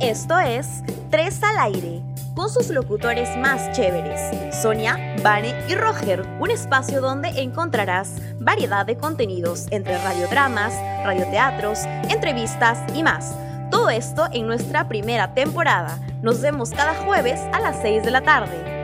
Esto es Tres al Aire, con sus locutores más chéveres, Sonia, Vane y Roger, un espacio donde encontrarás variedad de contenidos entre radiodramas, radioteatros, entrevistas y más. Todo esto en nuestra primera temporada. Nos vemos cada jueves a las 6 de la tarde.